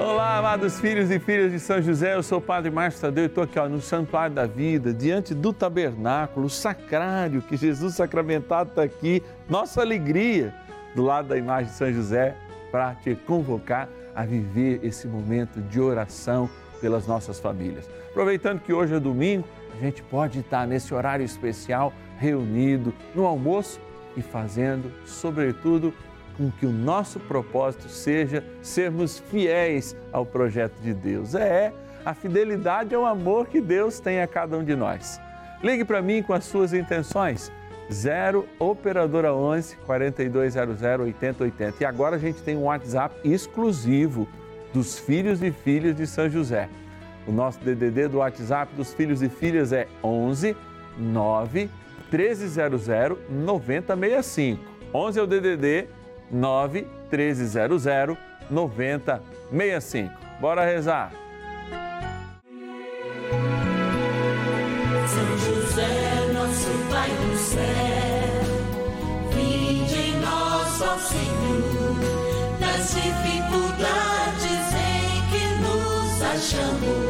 Olá, amados filhos e filhas de São José, eu sou o Padre Márcio Tadeu e estou aqui ó, no Santuário da Vida, diante do tabernáculo, sacrário, que Jesus sacramentado está aqui, nossa alegria, do lado da imagem de São José, para te convocar a viver esse momento de oração pelas nossas famílias. Aproveitando que hoje é domingo, a gente pode estar nesse horário especial, reunido no almoço e fazendo, sobretudo, com que o nosso propósito seja sermos fiéis ao projeto de Deus. É, a fidelidade é o amor que Deus tem a cada um de nós. Ligue para mim com as suas intenções. 0 Operadora 11 4200 8080. E agora a gente tem um WhatsApp exclusivo dos filhos e filhas de São José. O nosso DDD do WhatsApp dos filhos e filhas é 11 9 1300 9065. 11 é o DDD 9 1300 9065. Bora rezar. São José, nosso Pai do céu, vinde em ó Senhor, nas dificuldades em que nos achamos.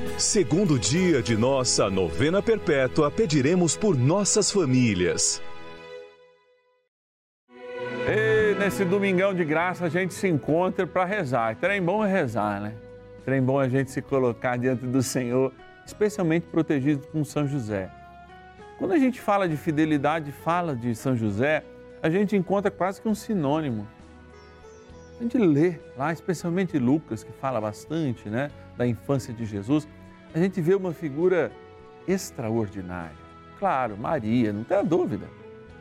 segundo dia de nossa novena perpétua, pediremos por nossas famílias. E nesse domingão de graça a gente se encontra para rezar. Trem bom é rezar, né? Trem bom é a gente se colocar diante do Senhor, especialmente protegido com São José. Quando a gente fala de fidelidade, fala de São José, a gente encontra quase que um sinônimo. A gente lê lá, especialmente Lucas, que fala bastante né, da infância de Jesus, a gente vê uma figura extraordinária. Claro, Maria, não tenha dúvida.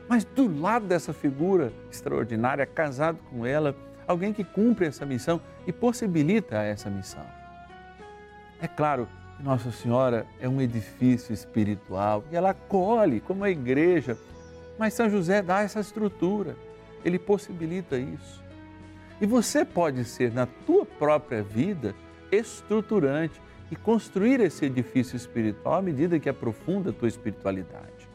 Mas do lado dessa figura extraordinária, casado com ela, alguém que cumpre essa missão e possibilita essa missão. É claro que Nossa Senhora é um edifício espiritual e ela acolhe como a igreja mas São José dá essa estrutura, ele possibilita isso. E você pode ser, na tua própria vida, estruturante e construir esse edifício espiritual à medida que aprofunda a tua espiritualidade.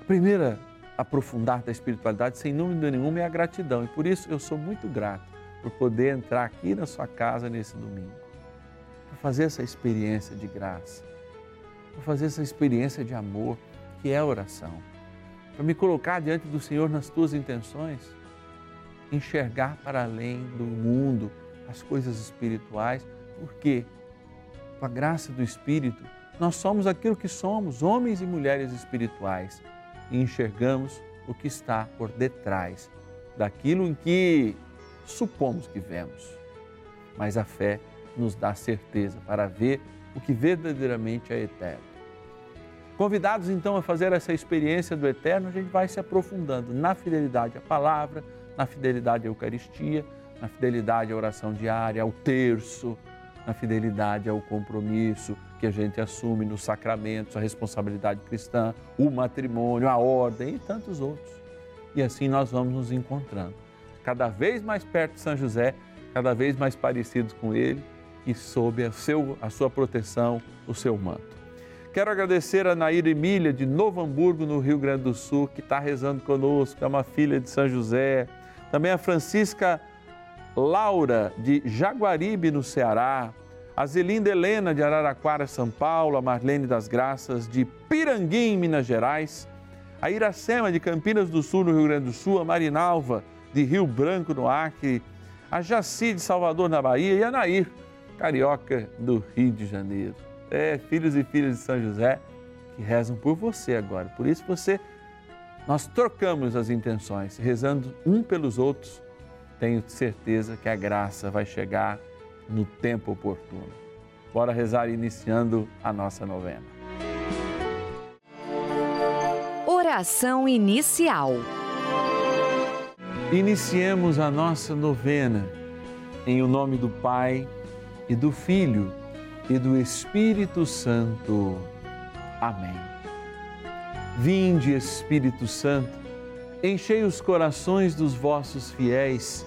A primeira aprofundar da espiritualidade, sem dúvida nenhuma, é a gratidão. E por isso eu sou muito grato por poder entrar aqui na sua casa nesse domingo, para fazer essa experiência de graça, para fazer essa experiência de amor, que é a oração para me colocar diante do Senhor nas tuas intenções, enxergar para além do mundo as coisas espirituais, porque com a graça do Espírito nós somos aquilo que somos, homens e mulheres espirituais, e enxergamos o que está por detrás daquilo em que supomos que vemos. Mas a fé nos dá certeza para ver o que verdadeiramente é eterno. Convidados então a fazer essa experiência do eterno, a gente vai se aprofundando na fidelidade à palavra, na fidelidade à Eucaristia, na fidelidade à oração diária, ao terço, na fidelidade ao compromisso que a gente assume nos sacramentos, a responsabilidade cristã, o matrimônio, a ordem e tantos outros. E assim nós vamos nos encontrando, cada vez mais perto de São José cada vez mais parecidos com Ele e sob a, seu, a sua proteção, o seu manto. Quero agradecer a Naira Emília, de Novo Hamburgo, no Rio Grande do Sul, que está rezando conosco, é uma filha de São José. Também a Francisca Laura, de Jaguaribe, no Ceará. A Zelinda Helena, de Araraquara, São Paulo. A Marlene das Graças, de Piranguim, Minas Gerais. A Iracema, de Campinas do Sul, no Rio Grande do Sul. A Marinalva, de Rio Branco, no Acre. A Jaci, de Salvador, na Bahia. E a Nair, carioca, do Rio de Janeiro é, filhos e filhas de São José que rezam por você agora. Por isso você, nós trocamos as intenções, rezando um pelos outros. Tenho certeza que a graça vai chegar no tempo oportuno. Bora rezar iniciando a nossa novena. Oração inicial. Iniciemos a nossa novena em o nome do Pai e do Filho e do Espírito Santo. Amém. Vinde, Espírito Santo, enchei os corações dos vossos fiéis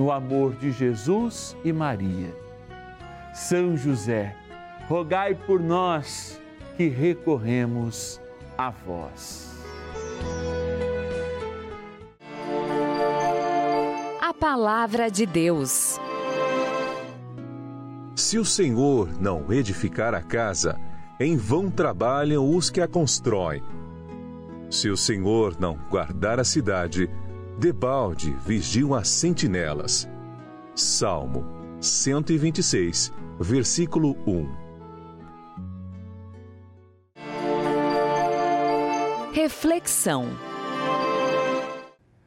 no amor de Jesus e Maria. São José, rogai por nós que recorremos a vós. Palavra de Deus. Se o Senhor não edificar a casa, em vão trabalham os que a constroem. Se o Senhor não guardar a cidade, debalde vigiam as sentinelas. Salmo 126, versículo 1. Reflexão.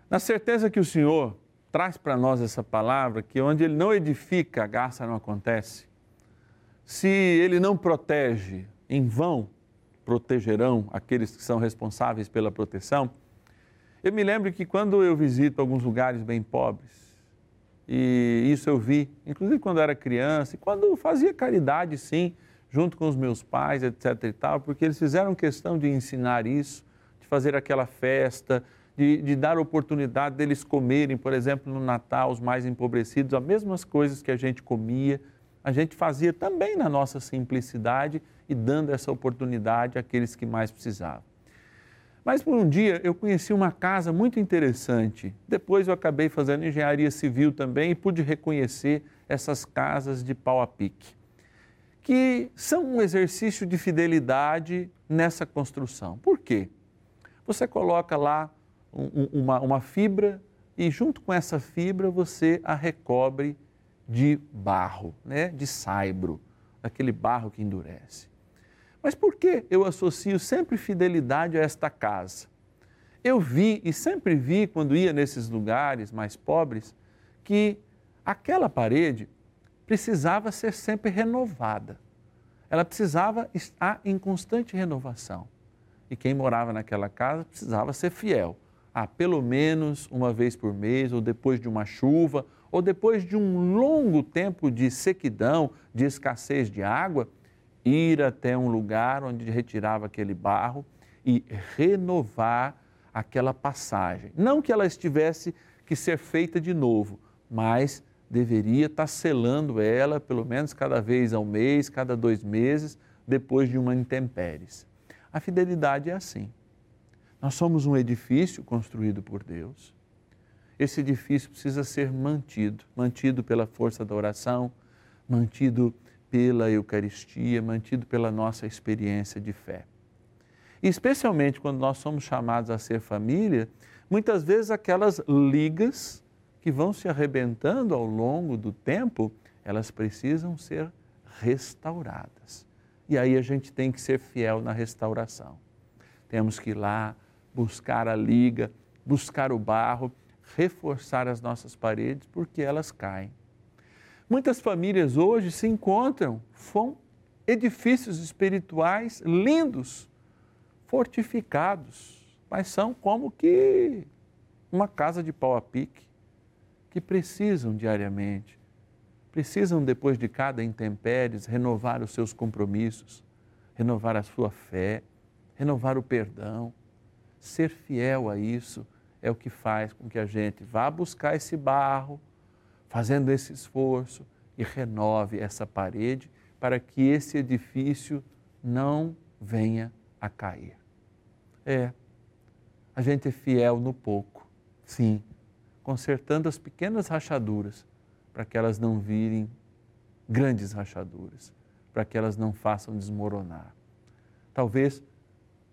Na certeza que o Senhor traz para nós essa palavra que onde ele não edifica, a graça não acontece. Se ele não protege, em vão protegerão aqueles que são responsáveis pela proteção. Eu me lembro que quando eu visito alguns lugares bem pobres, e isso eu vi, inclusive quando eu era criança, e quando fazia caridade, sim, junto com os meus pais, etc e tal, porque eles fizeram questão de ensinar isso, de fazer aquela festa, de, de, dar oportunidade deles comerem, por exemplo, no Natal, os mais empobrecidos, as mesmas coisas que a gente comia, a gente fazia também na nossa simplicidade e dando essa oportunidade àqueles que mais precisavam. Mas por um dia eu conheci uma casa muito interessante. Depois eu acabei fazendo engenharia civil também e pude reconhecer essas casas de pau a pique, que são um exercício de fidelidade nessa construção. Por quê? Você coloca lá um, uma, uma fibra e junto com essa fibra você a recobre de barro, né? de saibro, aquele barro que endurece. Mas por que eu associo sempre fidelidade a esta casa? Eu vi e sempre vi, quando ia nesses lugares mais pobres, que aquela parede precisava ser sempre renovada. Ela precisava estar em constante renovação. E quem morava naquela casa precisava ser fiel. Ah, pelo menos uma vez por mês, ou depois de uma chuva, ou depois de um longo tempo de sequidão, de escassez de água, ir até um lugar onde retirava aquele barro e renovar aquela passagem. Não que ela estivesse que ser feita de novo, mas deveria estar selando ela pelo menos cada vez ao mês, cada dois meses, depois de uma intempéries. A fidelidade é assim. Nós somos um edifício construído por Deus. Esse edifício precisa ser mantido, mantido pela força da oração, mantido pela Eucaristia, mantido pela nossa experiência de fé. E especialmente quando nós somos chamados a ser família, muitas vezes aquelas ligas que vão se arrebentando ao longo do tempo, elas precisam ser restauradas. E aí a gente tem que ser fiel na restauração. Temos que ir lá buscar a liga, buscar o barro, reforçar as nossas paredes, porque elas caem. Muitas famílias hoje se encontram, com edifícios espirituais lindos, fortificados, mas são como que uma casa de pau a pique, que precisam diariamente, precisam depois de cada intempéries renovar os seus compromissos, renovar a sua fé, renovar o perdão. Ser fiel a isso é o que faz com que a gente vá buscar esse barro, fazendo esse esforço e renove essa parede para que esse edifício não venha a cair. É, a gente é fiel no pouco, sim, consertando as pequenas rachaduras para que elas não virem grandes rachaduras, para que elas não façam desmoronar. Talvez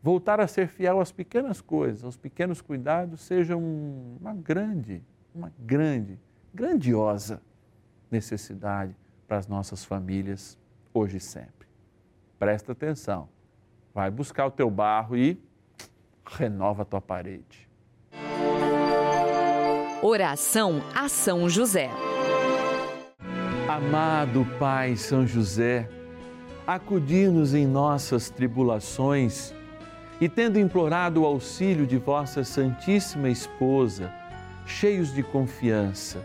voltar a ser fiel às pequenas coisas, aos pequenos cuidados, seja uma grande, uma grande, grandiosa necessidade para as nossas famílias hoje e sempre. Presta atenção, vai buscar o teu barro e renova a tua parede. Oração a São José. Amado Pai São José, acudir-nos em nossas tribulações e, tendo implorado o auxílio de vossa Santíssima Esposa, cheios de confiança,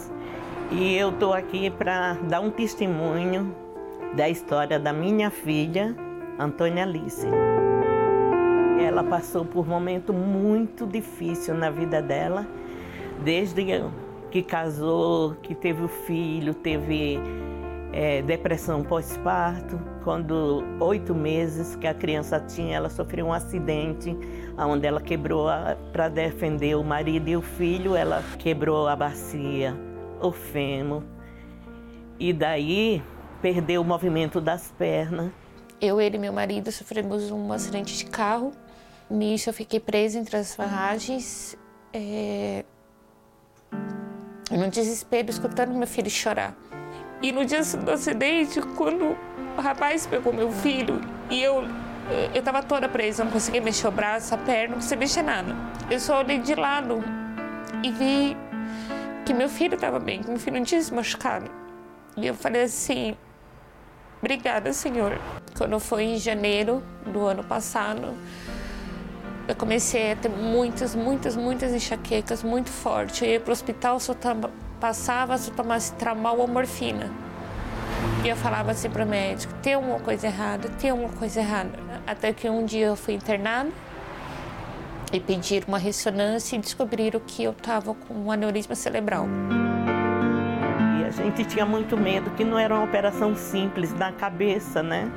e eu estou aqui para dar um testemunho da história da minha filha, Antônia Alice. Ela passou por um momento muito difícil na vida dela, desde que casou, que teve o filho, teve é, depressão pós-parto. Quando oito meses que a criança tinha, ela sofreu um acidente onde ela quebrou para defender o marido e o filho, ela quebrou a bacia, o fêmur. E daí perdeu o movimento das pernas. Eu, ele e meu marido sofremos um acidente de carro. Nisso eu fiquei presa entre as ferragens. É... No desespero, escutando meu filho chorar. E no dia do acidente, quando o rapaz pegou meu filho e eu eu estava toda presa, não conseguia mexer o braço, a perna, não conseguia mexer nada. Eu só olhei de lado e vi que meu filho estava bem, que meu filho não tinha se machucado. E eu falei assim: Obrigada, Senhor. Quando foi em janeiro do ano passado, eu comecei a ter muitas, muitas, muitas enxaquecas muito fortes. Eu ia para o hospital, só passava eu tomasse tramal ou morfina. E eu falava assim para o médico: tem alguma coisa errada, tem alguma coisa errada. Até que um dia eu fui internada e pediram uma ressonância e descobriram que eu estava com um aneurisma cerebral. E a gente tinha muito medo que não era uma operação simples na cabeça, né?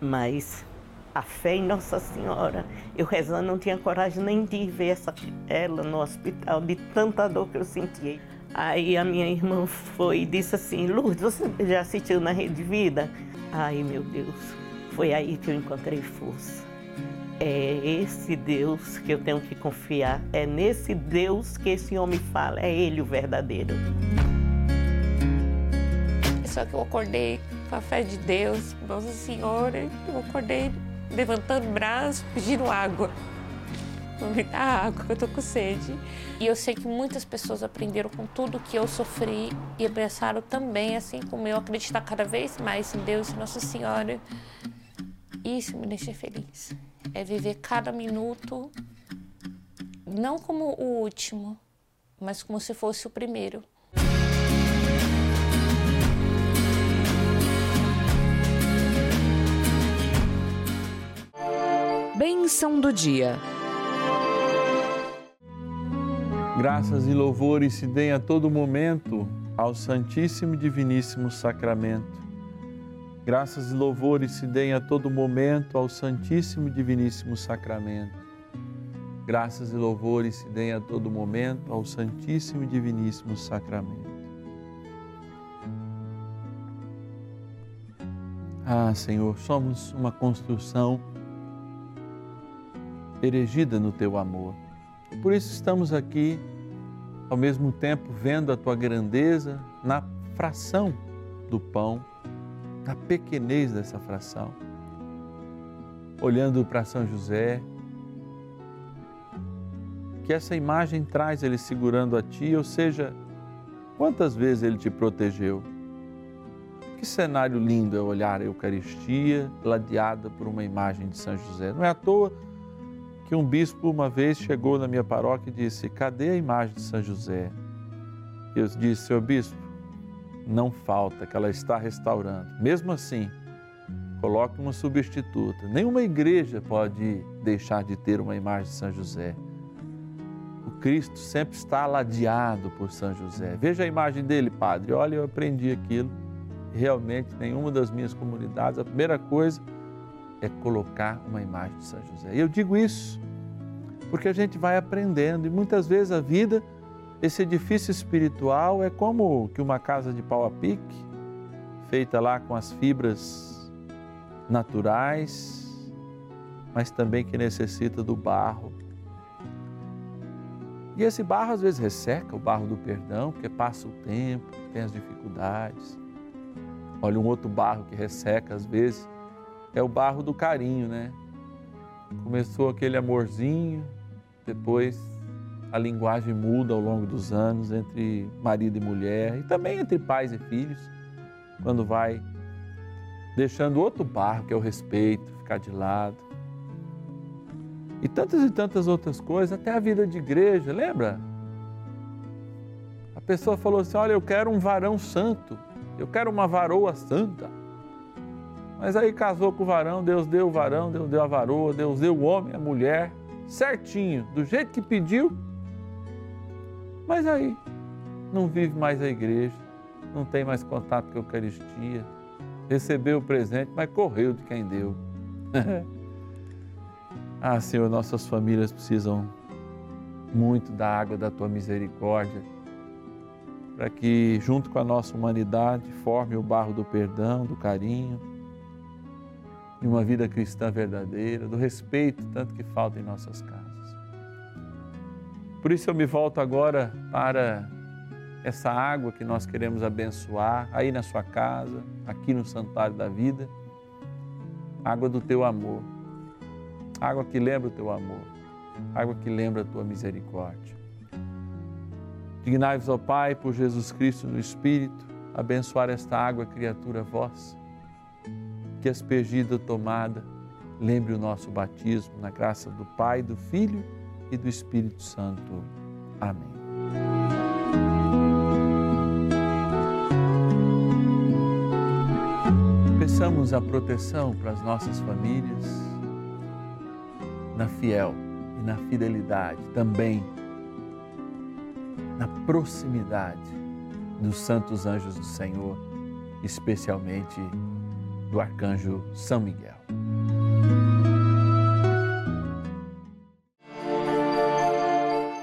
Mas a fé em Nossa Senhora. Eu rezando, não tinha coragem nem de ver essa, ela no hospital, de tanta dor que eu sentia. Aí a minha irmã foi e disse assim: Lourdes, você já assistiu na Rede Vida? Ai, meu Deus, foi aí que eu encontrei força. É esse Deus que eu tenho que confiar, é nesse Deus que esse homem fala, é Ele o verdadeiro. Só que eu acordei com a fé de Deus, Nossa Senhora, eu acordei levantando o braço, pedindo água. Me dá água, eu tô com sede. E eu sei que muitas pessoas aprenderam com tudo que eu sofri e pensaram também, assim como eu, acreditar cada vez mais em Deus e Nossa Senhora. Isso me deixa feliz. É viver cada minuto, não como o último, mas como se fosse o primeiro. Bênção do dia. Graças e louvores se deem a todo momento ao Santíssimo e Diviníssimo Sacramento. Graças e louvores se deem a todo momento ao Santíssimo e Diviníssimo Sacramento. Graças e louvores se deem a todo momento ao Santíssimo e Diviníssimo Sacramento. Ah, Senhor, somos uma construção erigida no teu amor. Por isso estamos aqui, ao mesmo tempo, vendo a tua grandeza na fração do pão, na pequenez dessa fração. Olhando para São José, que essa imagem traz ele segurando a ti, ou seja, quantas vezes ele te protegeu. Que cenário lindo é olhar a Eucaristia ladeada por uma imagem de São José. Não é à toa que um bispo uma vez chegou na minha paróquia e disse: Cadê a imagem de São José? Eu disse: Senhor bispo, não falta, que ela está restaurando. Mesmo assim, coloque uma substituta. Nenhuma igreja pode deixar de ter uma imagem de São José. O Cristo sempre está ladeado por São José. Veja a imagem dele, padre. Olha, eu aprendi aquilo. Realmente, nenhuma das minhas comunidades, a primeira coisa é colocar uma imagem de São José. E eu digo isso porque a gente vai aprendendo e muitas vezes a vida, esse edifício espiritual é como que uma casa de pau a pique, feita lá com as fibras naturais, mas também que necessita do barro. E esse barro às vezes resseca, o barro do perdão, porque passa o tempo, tem as dificuldades. Olha um outro barro que resseca às vezes, é o barro do carinho, né? Começou aquele amorzinho, depois a linguagem muda ao longo dos anos entre marido e mulher e também entre pais e filhos, quando vai deixando outro barro que é o respeito, ficar de lado. E tantas e tantas outras coisas, até a vida de igreja, lembra? A pessoa falou assim: Olha, eu quero um varão santo, eu quero uma varoa santa. Mas aí casou com o varão, Deus deu o varão, Deus deu a varoa, Deus deu o homem, a mulher, certinho, do jeito que pediu. Mas aí não vive mais a igreja, não tem mais contato com a Eucaristia, recebeu o presente, mas correu de quem deu. ah, Senhor, nossas famílias precisam muito da água da tua misericórdia, para que, junto com a nossa humanidade, forme o barro do perdão, do carinho, de uma vida cristã verdadeira, do respeito, tanto que falta em nossas casas. Por isso eu me volto agora para essa água que nós queremos abençoar aí na sua casa, aqui no Santuário da Vida, água do teu amor, água que lembra o teu amor, água que lembra a tua misericórdia. Dignai-vos, ó Pai, por Jesus Cristo no Espírito, abençoar esta água, criatura vossa, que aspergida tomada, lembre o nosso batismo na graça do Pai, do Filho e do Espírito Santo. Amém. Peçamos a proteção para as nossas famílias na fiel e na fidelidade, também na proximidade dos santos anjos do Senhor, especialmente do arcanjo São Miguel.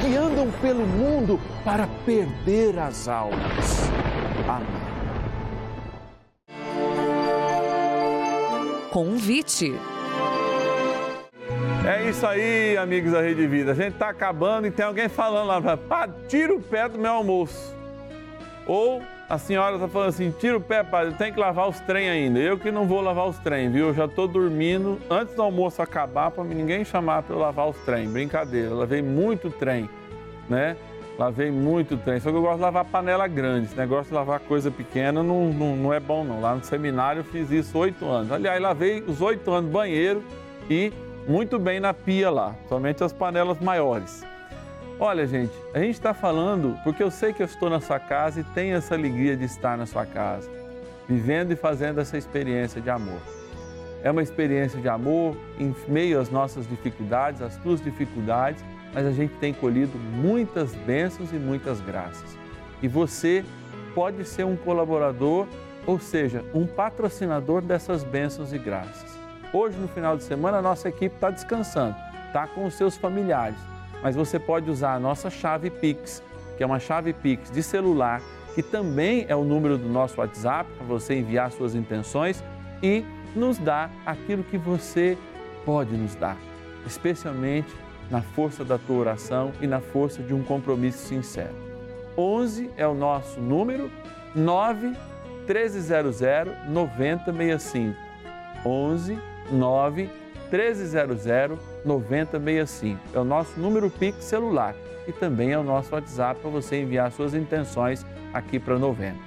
que andam pelo mundo para perder as almas. Amém. Convite. É isso aí, amigos da Rede Vida. A gente está acabando e tem alguém falando lá, pá, tira o pé do meu almoço. Ou a senhora está falando assim, tira o pé, padre, tem que lavar os trem ainda. Eu que não vou lavar os trem, viu? Eu já estou dormindo antes do almoço acabar para ninguém chamar para eu lavar os trem. Brincadeira, lavei muito trem, né? Lavei muito trem. Só que eu gosto de lavar panela grande. Esse negócio de lavar coisa pequena não, não, não é bom, não. Lá no seminário eu fiz isso oito anos. Aliás, lavei os oito anos banheiro e muito bem na pia lá, somente as panelas maiores. Olha, gente, a gente está falando porque eu sei que eu estou na sua casa e tenho essa alegria de estar na sua casa, vivendo e fazendo essa experiência de amor. É uma experiência de amor em meio às nossas dificuldades, às tuas dificuldades, mas a gente tem colhido muitas bênçãos e muitas graças. E você pode ser um colaborador, ou seja, um patrocinador dessas bênçãos e graças. Hoje, no final de semana, a nossa equipe está descansando, está com os seus familiares mas você pode usar a nossa chave Pix, que é uma chave Pix de celular, que também é o número do nosso WhatsApp para você enviar suas intenções e nos dar aquilo que você pode nos dar, especialmente na força da tua oração e na força de um compromisso sincero. 11 é o nosso número 9 1300 9065. 11 9 1300 9065. É o nosso número Pix celular e também é o nosso WhatsApp para você enviar suas intenções aqui para novembro.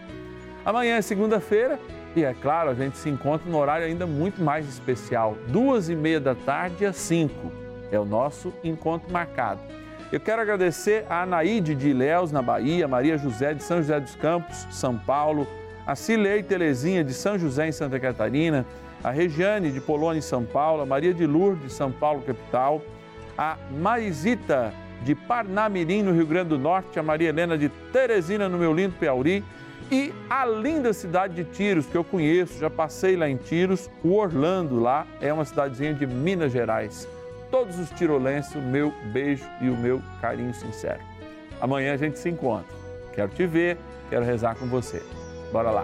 Amanhã é segunda-feira e, é claro, a gente se encontra no horário ainda muito mais especial, duas e meia da tarde às cinco. É o nosso encontro marcado. Eu quero agradecer a Anaíde de Ilhéus, na Bahia, Maria José de São José dos Campos, São Paulo, a Cilei Telezinha de São José em Santa Catarina, a Regiane de Polônia em São Paulo, a Maria de Lourdes de São Paulo, capital, a Marisita de Parnamirim, no Rio Grande do Norte, a Maria Helena de Teresina, no meu lindo Piauí, e a linda cidade de Tiros, que eu conheço, já passei lá em Tiros, o Orlando lá é uma cidadezinha de Minas Gerais. Todos os tirolenses, o meu beijo e o meu carinho sincero. Amanhã a gente se encontra. Quero te ver, quero rezar com você. Bora lá.